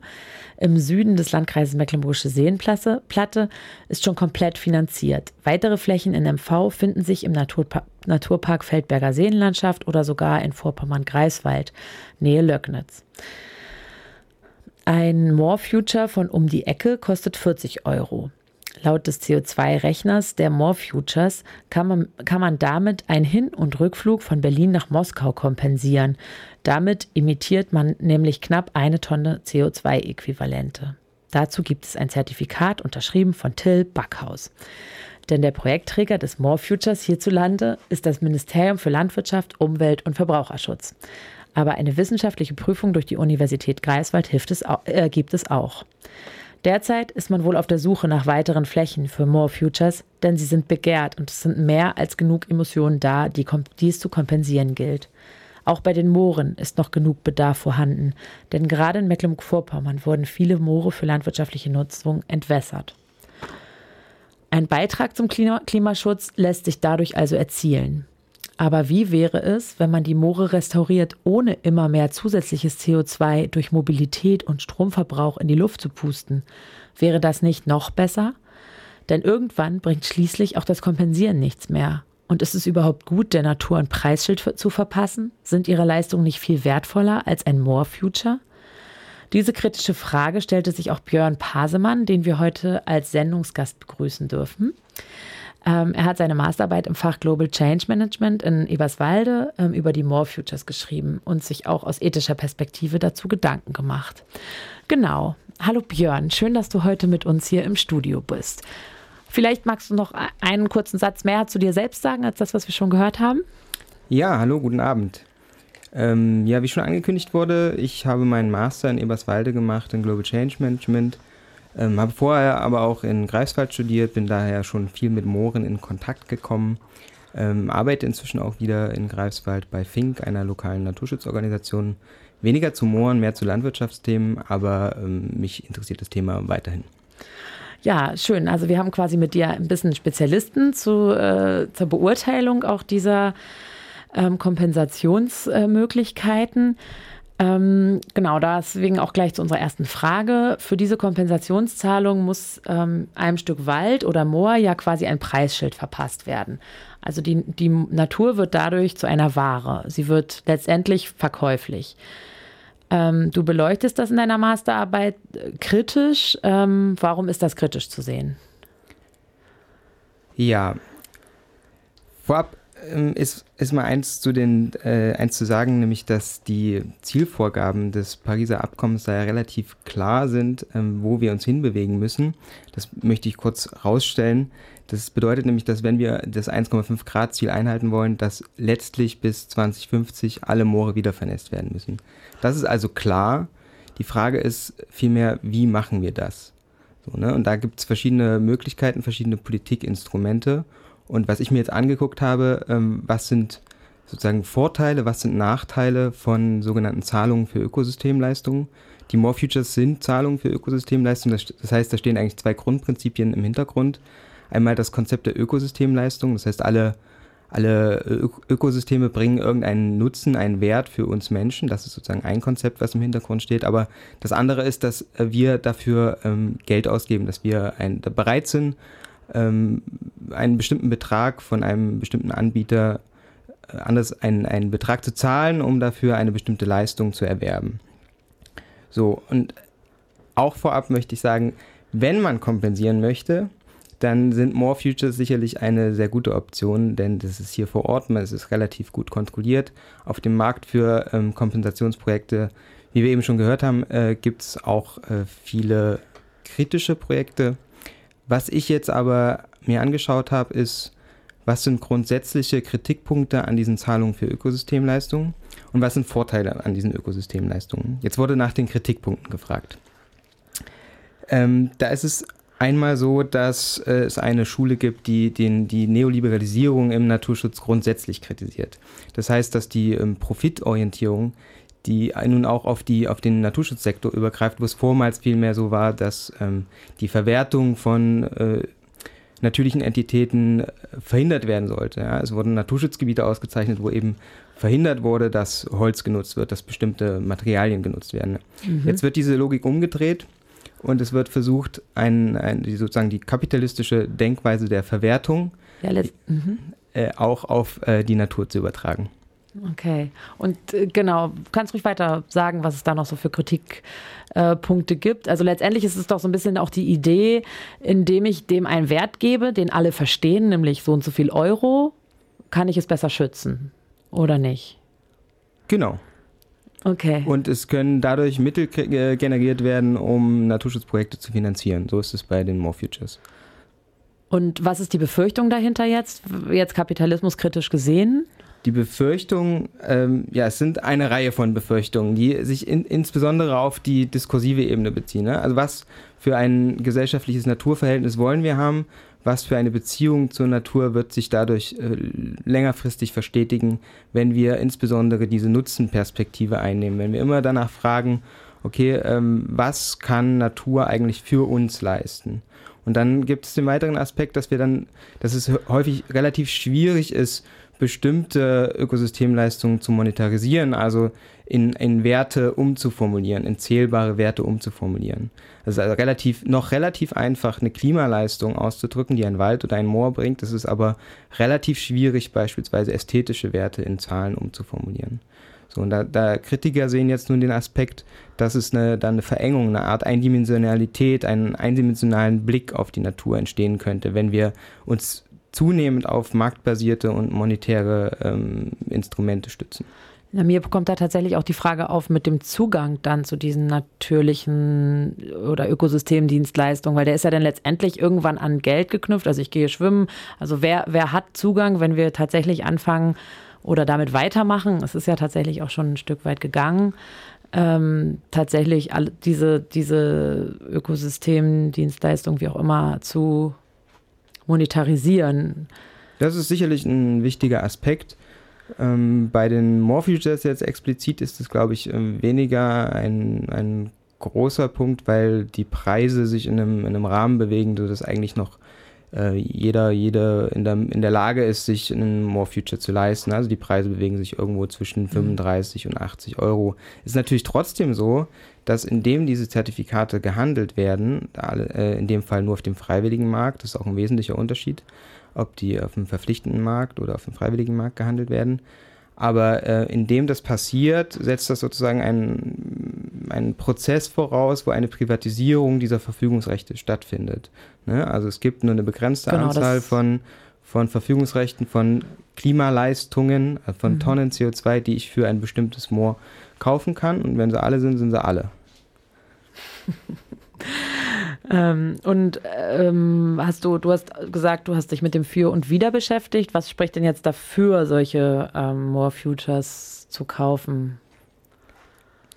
im Süden des Landkreises Mecklenburgische Seenplatte Platte ist schon komplett finanziert. Weitere Flächen in MV finden sich im Naturpa Naturpark Feldberger Seenlandschaft oder sogar in Vorpommern-Greifswald, Nähe Löcknitz. Ein More Future von um die Ecke kostet 40 Euro. Laut des CO2-Rechners der More Futures kann man, kann man damit einen Hin- und Rückflug von Berlin nach Moskau kompensieren. Damit emittiert man nämlich knapp eine Tonne CO2-Äquivalente. Dazu gibt es ein Zertifikat unterschrieben von Till Backhaus. Denn der Projektträger des More Futures hierzulande ist das Ministerium für Landwirtschaft, Umwelt und Verbraucherschutz. Aber eine wissenschaftliche Prüfung durch die Universität Greifswald es, äh, gibt es auch. Derzeit ist man wohl auf der Suche nach weiteren Flächen für More Futures, denn sie sind begehrt und es sind mehr als genug Emissionen da, die, die es zu kompensieren gilt. Auch bei den Mooren ist noch genug Bedarf vorhanden, denn gerade in Mecklenburg-Vorpommern wurden viele Moore für landwirtschaftliche Nutzung entwässert. Ein Beitrag zum Klima Klimaschutz lässt sich dadurch also erzielen. Aber wie wäre es, wenn man die Moore restauriert, ohne immer mehr zusätzliches CO2 durch Mobilität und Stromverbrauch in die Luft zu pusten? Wäre das nicht noch besser? Denn irgendwann bringt schließlich auch das Kompensieren nichts mehr. Und ist es überhaupt gut, der Natur ein Preisschild zu verpassen? Sind ihre Leistungen nicht viel wertvoller als ein More Future? Diese kritische Frage stellte sich auch Björn Pasemann, den wir heute als Sendungsgast begrüßen dürfen. Ähm, er hat seine Masterarbeit im Fach Global Change Management in Eberswalde ähm, über die More Futures geschrieben und sich auch aus ethischer Perspektive dazu Gedanken gemacht. Genau. Hallo Björn, schön, dass du heute mit uns hier im Studio bist. Vielleicht magst du noch einen kurzen Satz mehr zu dir selbst sagen, als das, was wir schon gehört haben? Ja, hallo, guten Abend. Ähm, ja, wie schon angekündigt wurde, ich habe meinen Master in Eberswalde gemacht in Global Change Management. Ähm, habe vorher aber auch in Greifswald studiert, bin daher schon viel mit Mooren in Kontakt gekommen. Ähm, arbeite inzwischen auch wieder in Greifswald bei Fink, einer lokalen Naturschutzorganisation. Weniger zu Mooren, mehr zu Landwirtschaftsthemen, aber ähm, mich interessiert das Thema weiterhin. Ja, schön. Also wir haben quasi mit dir ein bisschen Spezialisten zu, äh, zur Beurteilung auch dieser ähm, Kompensationsmöglichkeiten. Ähm, genau, deswegen auch gleich zu unserer ersten Frage. Für diese Kompensationszahlung muss ähm, einem Stück Wald oder Moor ja quasi ein Preisschild verpasst werden. Also die, die Natur wird dadurch zu einer Ware. Sie wird letztendlich verkäuflich. Ähm, du beleuchtest das in deiner Masterarbeit äh, kritisch. Ähm, warum ist das kritisch zu sehen? Ja, vorab ähm, ist, ist mal eins zu, den, äh, eins zu sagen, nämlich dass die Zielvorgaben des Pariser Abkommens da ja relativ klar sind, ähm, wo wir uns hinbewegen müssen. Das möchte ich kurz rausstellen. Das bedeutet nämlich, dass wenn wir das 1,5 Grad Ziel einhalten wollen, dass letztlich bis 2050 alle Moore wieder vernässt werden müssen. Das ist also klar. Die Frage ist vielmehr, wie machen wir das? So, ne? Und da gibt es verschiedene Möglichkeiten, verschiedene Politikinstrumente. Und was ich mir jetzt angeguckt habe, ähm, was sind sozusagen Vorteile, was sind Nachteile von sogenannten Zahlungen für Ökosystemleistungen. Die More Futures sind Zahlungen für Ökosystemleistungen. Das, heißt, da stehen eigentlich zwei Grundprinzipien im Hintergrund. Einmal das Konzept der Ökosystemleistung, das heißt, alle, alle Ökosysteme bringen irgendeinen Nutzen, einen Wert für uns Menschen. Das ist sozusagen ein Konzept, was im Hintergrund steht. Aber das andere ist, dass wir dafür ähm, Geld ausgeben, dass wir ein, bereit sind, ähm, einen bestimmten Betrag von einem bestimmten Anbieter äh, anders einen, einen Betrag zu zahlen, um dafür eine bestimmte Leistung zu erwerben. So, und auch vorab möchte ich sagen, wenn man kompensieren möchte, dann sind More Futures sicherlich eine sehr gute Option, denn das ist hier vor Ort, es ist relativ gut kontrolliert. Auf dem Markt für ähm, Kompensationsprojekte, wie wir eben schon gehört haben, äh, gibt es auch äh, viele kritische Projekte. Was ich jetzt aber mir angeschaut habe, ist, was sind grundsätzliche Kritikpunkte an diesen Zahlungen für Ökosystemleistungen und was sind Vorteile an diesen Ökosystemleistungen. Jetzt wurde nach den Kritikpunkten gefragt. Ähm, da ist es einmal so, dass äh, es eine Schule gibt, die den, die Neoliberalisierung im Naturschutz grundsätzlich kritisiert. Das heißt, dass die ähm, Profitorientierung, die nun auch auf, die, auf den Naturschutzsektor übergreift, wo es vormals vielmehr so war, dass ähm, die Verwertung von äh, natürlichen Entitäten äh, verhindert werden sollte. Ja. Es wurden Naturschutzgebiete ausgezeichnet, wo eben verhindert wurde, dass Holz genutzt wird, dass bestimmte Materialien genutzt werden. Mhm. Jetzt wird diese Logik umgedreht und es wird versucht, ein, ein, die, sozusagen die kapitalistische Denkweise der Verwertung ja, mhm. äh, auch auf äh, die Natur zu übertragen. Okay. Und äh, genau, kannst ruhig weiter sagen, was es da noch so für Kritikpunkte äh, gibt. Also letztendlich ist es doch so ein bisschen auch die Idee, indem ich dem einen Wert gebe, den alle verstehen, nämlich so und so viel Euro, kann ich es besser schützen. Oder nicht? Genau. Okay. Und es können dadurch Mittel generiert werden, um Naturschutzprojekte zu finanzieren. So ist es bei den More Futures. Und was ist die Befürchtung dahinter jetzt, jetzt kapitalismuskritisch gesehen? Die Befürchtung, ähm, ja, es sind eine Reihe von Befürchtungen, die sich in, insbesondere auf die diskursive Ebene beziehen. Ne? Also was für ein gesellschaftliches Naturverhältnis wollen wir haben? Was für eine Beziehung zur Natur wird sich dadurch äh, längerfristig verstetigen, wenn wir insbesondere diese Nutzenperspektive einnehmen? Wenn wir immer danach fragen, okay, ähm, was kann Natur eigentlich für uns leisten? Und dann gibt es den weiteren Aspekt, dass wir dann, dass es häufig relativ schwierig ist, bestimmte Ökosystemleistungen zu monetarisieren, also in, in Werte umzuformulieren, in zählbare Werte umzuformulieren. Es ist also relativ, noch relativ einfach, eine Klimaleistung auszudrücken, die ein Wald oder ein Moor bringt. Es ist aber relativ schwierig, beispielsweise ästhetische Werte in Zahlen umzuformulieren. So, und da, da Kritiker sehen jetzt nun den Aspekt, dass es eine, dann eine Verengung, eine Art Eindimensionalität, einen eindimensionalen Blick auf die Natur entstehen könnte, wenn wir uns zunehmend auf marktbasierte und monetäre ähm, Instrumente stützen. Na, mir kommt da tatsächlich auch die Frage auf mit dem Zugang dann zu diesen natürlichen oder Ökosystemdienstleistungen, weil der ist ja dann letztendlich irgendwann an Geld geknüpft. Also ich gehe schwimmen. Also wer, wer hat Zugang, wenn wir tatsächlich anfangen oder damit weitermachen? Es ist ja tatsächlich auch schon ein Stück weit gegangen. Ähm, tatsächlich alle diese, diese Ökosystemdienstleistung, wie auch immer, zu monetarisieren. Das ist sicherlich ein wichtiger Aspekt. Ähm, bei den More Futures jetzt explizit ist es, glaube ich, ähm, weniger ein, ein großer Punkt, weil die Preise sich in einem, in einem Rahmen bewegen, sodass eigentlich noch äh, jeder, jeder in der, in der Lage ist, sich einen More Future zu leisten. Also die Preise bewegen sich irgendwo zwischen 35 und 80 Euro. Ist natürlich trotzdem so, dass indem diese Zertifikate gehandelt werden, äh, in dem Fall nur auf dem freiwilligen Markt, das ist auch ein wesentlicher Unterschied, ob die auf dem verpflichtenden Markt oder auf dem freiwilligen Markt gehandelt werden. Aber äh, indem das passiert, setzt das sozusagen einen, einen Prozess voraus, wo eine Privatisierung dieser Verfügungsrechte stattfindet. Ne? Also es gibt nur eine begrenzte Genau, Anzahl von, von Verfügungsrechten, von Klimaleistungen, äh, von Mhm. Tonnen CO2, die ich für ein bestimmtes Moor kaufen kann. Und wenn sie alle sind, sind sie alle. Ähm, und ähm, hast du, du hast gesagt, du hast dich mit dem Für und Wider beschäftigt. Was spricht denn jetzt dafür, solche ähm, More Futures zu kaufen?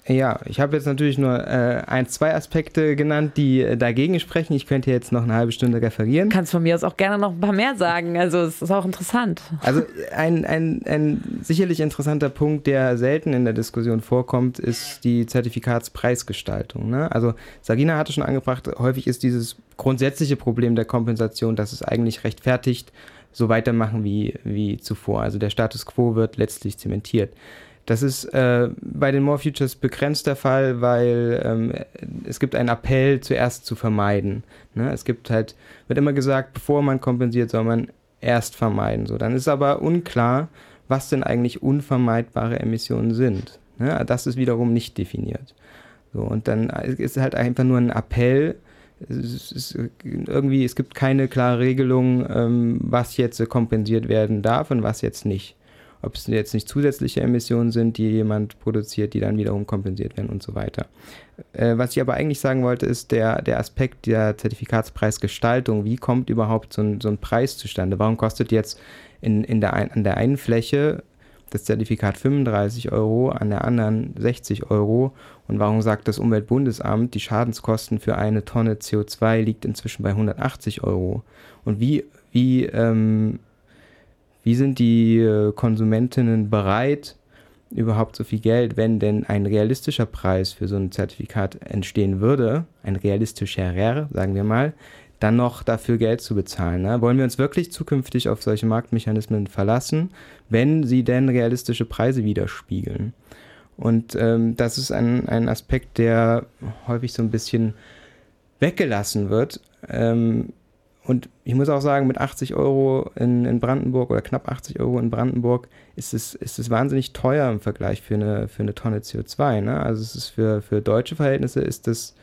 Ja, ich habe jetzt natürlich nur äh, ein, zwei Aspekte genannt, die äh, dagegen sprechen. Ich könnte jetzt noch eine halbe Stunde referieren. Kannst von mir aus auch gerne noch ein paar mehr sagen. Also es ist auch interessant. Also ein, ein, ein sicherlich interessanter Punkt, der selten in der Diskussion vorkommt, ist die Zertifikatspreisgestaltung. Ne? Also Sagina hatte schon angebracht, häufig ist dieses grundsätzliche Problem der Kompensation, dass es eigentlich rechtfertigt, so weitermachen wie, wie zuvor. Also der Status quo wird letztlich zementiert. Das ist äh, bei den More Futures begrenzt der Fall, weil ähm, es gibt einen Appell, zuerst zu vermeiden. Ne? Es gibt halt, wird immer gesagt, bevor man kompensiert, soll man erst vermeiden. So, dann ist aber unklar, was denn eigentlich unvermeidbare Emissionen sind. Ne? Das ist wiederum nicht definiert. So, und dann ist halt einfach nur ein Appell. Es ist irgendwie, es gibt keine klare Regelung, ähm, was jetzt kompensiert werden darf und was jetzt nicht. Ob es jetzt nicht zusätzliche Emissionen sind, die jemand produziert, die dann wiederum kompensiert werden und so weiter. Äh, was ich aber eigentlich sagen wollte, ist der, der Aspekt der Zertifikatspreisgestaltung. Wie kommt überhaupt so ein, so ein Preis zustande? Warum kostet jetzt in, in der ein, an der einen Fläche das Zertifikat 35 Euro, an der anderen 60 Euro? Und warum sagt das Umweltbundesamt, die Schadenskosten für eine Tonne CO2 liegt inzwischen bei 180 Euro? Und wie, wie, ähm, wie sind die äh, Konsumentinnen bereit, überhaupt so viel Geld, wenn denn ein realistischer Preis für so ein Zertifikat entstehen würde, ein realistischerer, sagen wir mal, dann noch dafür Geld zu bezahlen. Ne? Wollen wir uns wirklich zukünftig auf solche Marktmechanismen verlassen, wenn sie denn realistische Preise widerspiegeln? Und ähm, das ist ein, ein Aspekt, der häufig so ein bisschen weggelassen wird. Ähm, und ich muss auch sagen, mit 80 Euro in, in Brandenburg oder knapp 80 Euro in Brandenburg ist es, ist es wahnsinnig teuer im Vergleich für eine, für eine Tonne CO2. Ne? Also es ist für, für deutsche Verhältnisse ist das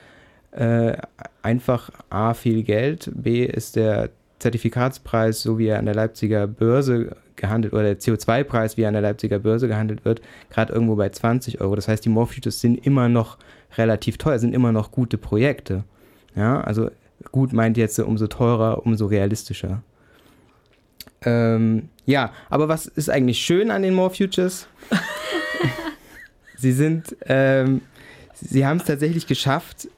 äh, einfach A viel Geld, B ist der Zertifikatspreis, so wie er an der Leipziger Börse gehandelt oder der CO2-Preis, wie er an der Leipziger Börse gehandelt wird, gerade irgendwo bei 20 Euro. Das heißt, die More Futures sind immer noch relativ teuer, sind immer noch gute Projekte. Ja, also gut meint jetzt umso teurer, umso realistischer. Ähm, ja, aber was ist eigentlich schön an den More Futures? sie sind, ähm, sie haben es tatsächlich geschafft,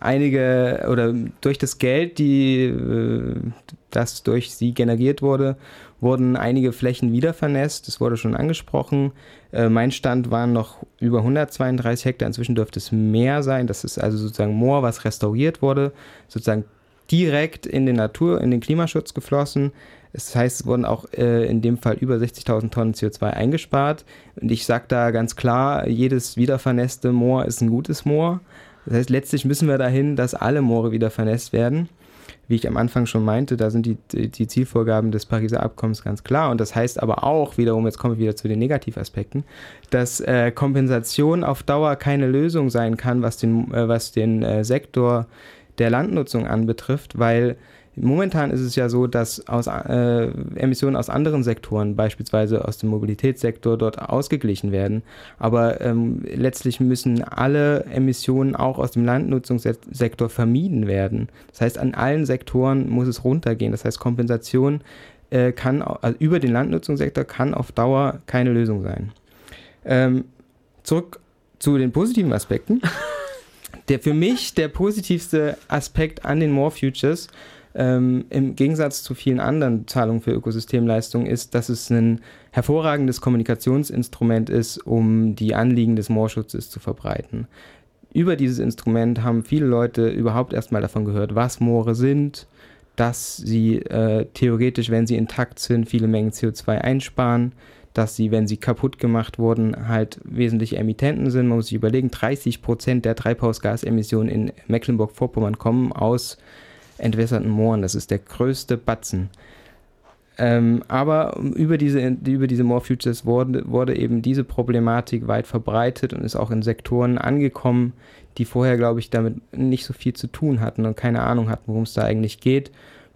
einige oder durch das Geld, die, äh, das durch sie generiert wurde, wurden einige Flächen wieder vernässt. Das wurde schon angesprochen. Äh, mein Stand waren noch über 132 Hektar. Inzwischen dürfte es mehr sein. Das ist also sozusagen Moor, was restauriert wurde. Sozusagen direkt in den Natur, in den Klimaschutz geflossen. Das heißt, es wurden auch äh, in dem Fall über 60.000 Tonnen CO2 eingespart. Und ich sage da ganz klar, jedes wiedervernässte Moor ist ein gutes Moor. Das heißt, letztlich müssen wir dahin, dass alle Moore wieder vernässt werden. Wie ich am Anfang schon meinte, da sind die, die, Zielvorgaben des Pariser Abkommens ganz klar. Und das heißt aber auch, wiederum, jetzt komme ich wieder zu den Negativaspekten, dass äh, Kompensation auf Dauer keine Lösung sein kann, was den, äh, was den äh, Sektor der Landnutzung anbetrifft, weil Momentan ist es ja so, dass aus, äh, Emissionen aus anderen Sektoren, beispielsweise aus dem Mobilitätssektor, dort ausgeglichen werden. Aber ähm, letztlich müssen alle Emissionen auch aus dem Landnutzungssektor vermieden werden. Das heißt, an allen Sektoren muss es runtergehen. Das heißt, Kompensation äh, kann also über den Landnutzungssektor kann auf Dauer keine Lösung sein. Ähm, zurück zu den positiven Aspekten. Der für mich der positivste Aspekt an den More Futures ähm, im Gegensatz zu vielen anderen Zahlungen für Ökosystemleistungen ist, dass es ein hervorragendes Kommunikationsinstrument ist, um die Anliegen des Moorschutzes zu verbreiten. Über dieses Instrument haben viele Leute überhaupt erstmal davon gehört, was Moore sind, dass sie äh, theoretisch, wenn sie intakt sind, viele Mengen CO2 einsparen, dass sie, wenn sie kaputt gemacht wurden, halt wesentliche Emittenten sind. Man muss sich überlegen, 30 Prozent der Treibhausgasemissionen in Mecklenburg-Vorpommern kommen aus entwässerten Mooren. Das ist der größte Batzen. Ähm, aber über diese, über diese More Futures wurde, wurde eben diese Problematik weit verbreitet und ist auch in Sektoren angekommen, die vorher, glaube ich, damit nicht so viel zu tun hatten und keine Ahnung hatten, worum es da eigentlich geht.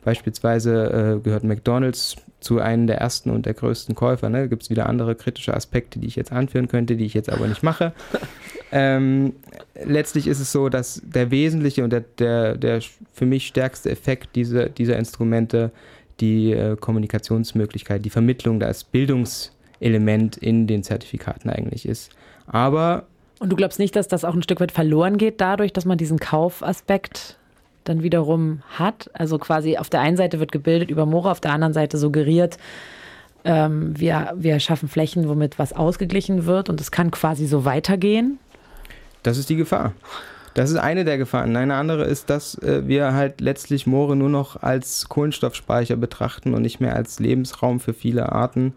Beispielsweise äh, gehört McDonald's zu einem der ersten und der größten Käufer. Ne? Da gibt es wieder andere kritische Aspekte, die ich jetzt anführen könnte, die ich jetzt aber nicht mache. ähm, letztlich ist es so, dass der wesentliche und der, der, der für mich stärkste Effekt dieser, dieser Instrumente die äh, Kommunikationsmöglichkeit, die Vermittlung das Bildungselement in den Zertifikaten eigentlich ist. Aber. Und du glaubst nicht, dass das auch ein Stück weit verloren geht, dadurch, dass man diesen Kaufaspekt dann wiederum hat? Also quasi auf der einen Seite wird gebildet über Moore, auf der anderen Seite suggeriert, ähm, wir, wir schaffen Flächen, womit was ausgeglichen wird und es kann quasi so weitergehen. Das ist die Gefahr. Das ist eine der Gefahren. Eine andere ist, dass äh, wir halt letztlich Moore nur noch als Kohlenstoffspeicher betrachten und nicht mehr als Lebensraum für viele Arten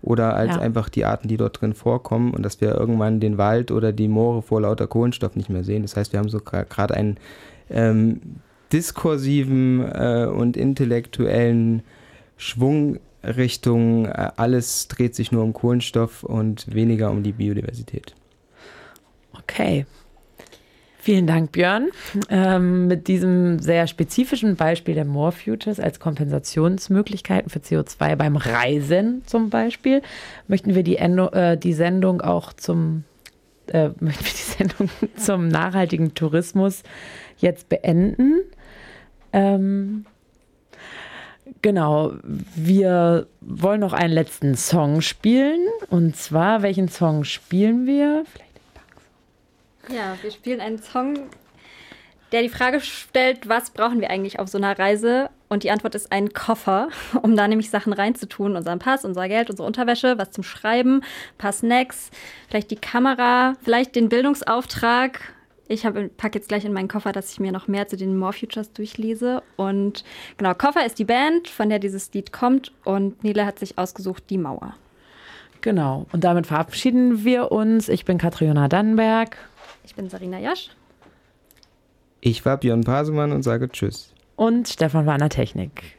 oder als ja. einfach die Arten, die dort drin vorkommen und dass wir irgendwann den Wald oder die Moore vor lauter Kohlenstoff nicht mehr sehen. Das heißt, wir haben so gerade einen ähm, diskursiven äh, und intellektuellen Schwung Richtung äh, alles dreht sich nur um Kohlenstoff und weniger um die Biodiversität. Okay. Vielen Dank, Björn. Ähm, mit diesem sehr spezifischen Beispiel der More Futures als Kompensationsmöglichkeiten für CO2 beim Reisen zum Beispiel möchten wir die, Endo, äh, die Sendung auch zum äh, möchten wir die Sendung zum nachhaltigen Tourismus jetzt beenden. Ähm, genau, wir wollen noch einen letzten Song spielen. Und zwar, welchen Song spielen wir? Vielleicht ja, wir spielen einen Song, der die Frage stellt, was brauchen wir eigentlich auf so einer Reise? Und die Antwort ist ein Koffer, um da nämlich Sachen reinzutun. Unseren Pass, unser Geld, unsere Unterwäsche, was zum Schreiben, ein paar Snacks, vielleicht die Kamera, vielleicht den Bildungsauftrag. Ich packe jetzt gleich in meinen Koffer, dass ich mir noch mehr zu den More Futures durchlese. Und genau, Koffer ist die Band, von der dieses Lied kommt. Und Nele hat sich ausgesucht, die Mauer. Genau, und damit verabschieden wir uns. Ich bin Katriona Dannenberg. Ich bin Sarina Jasch. Ich war Björn Pasemann und sage Tschüss. Und Stefan war an der Technik.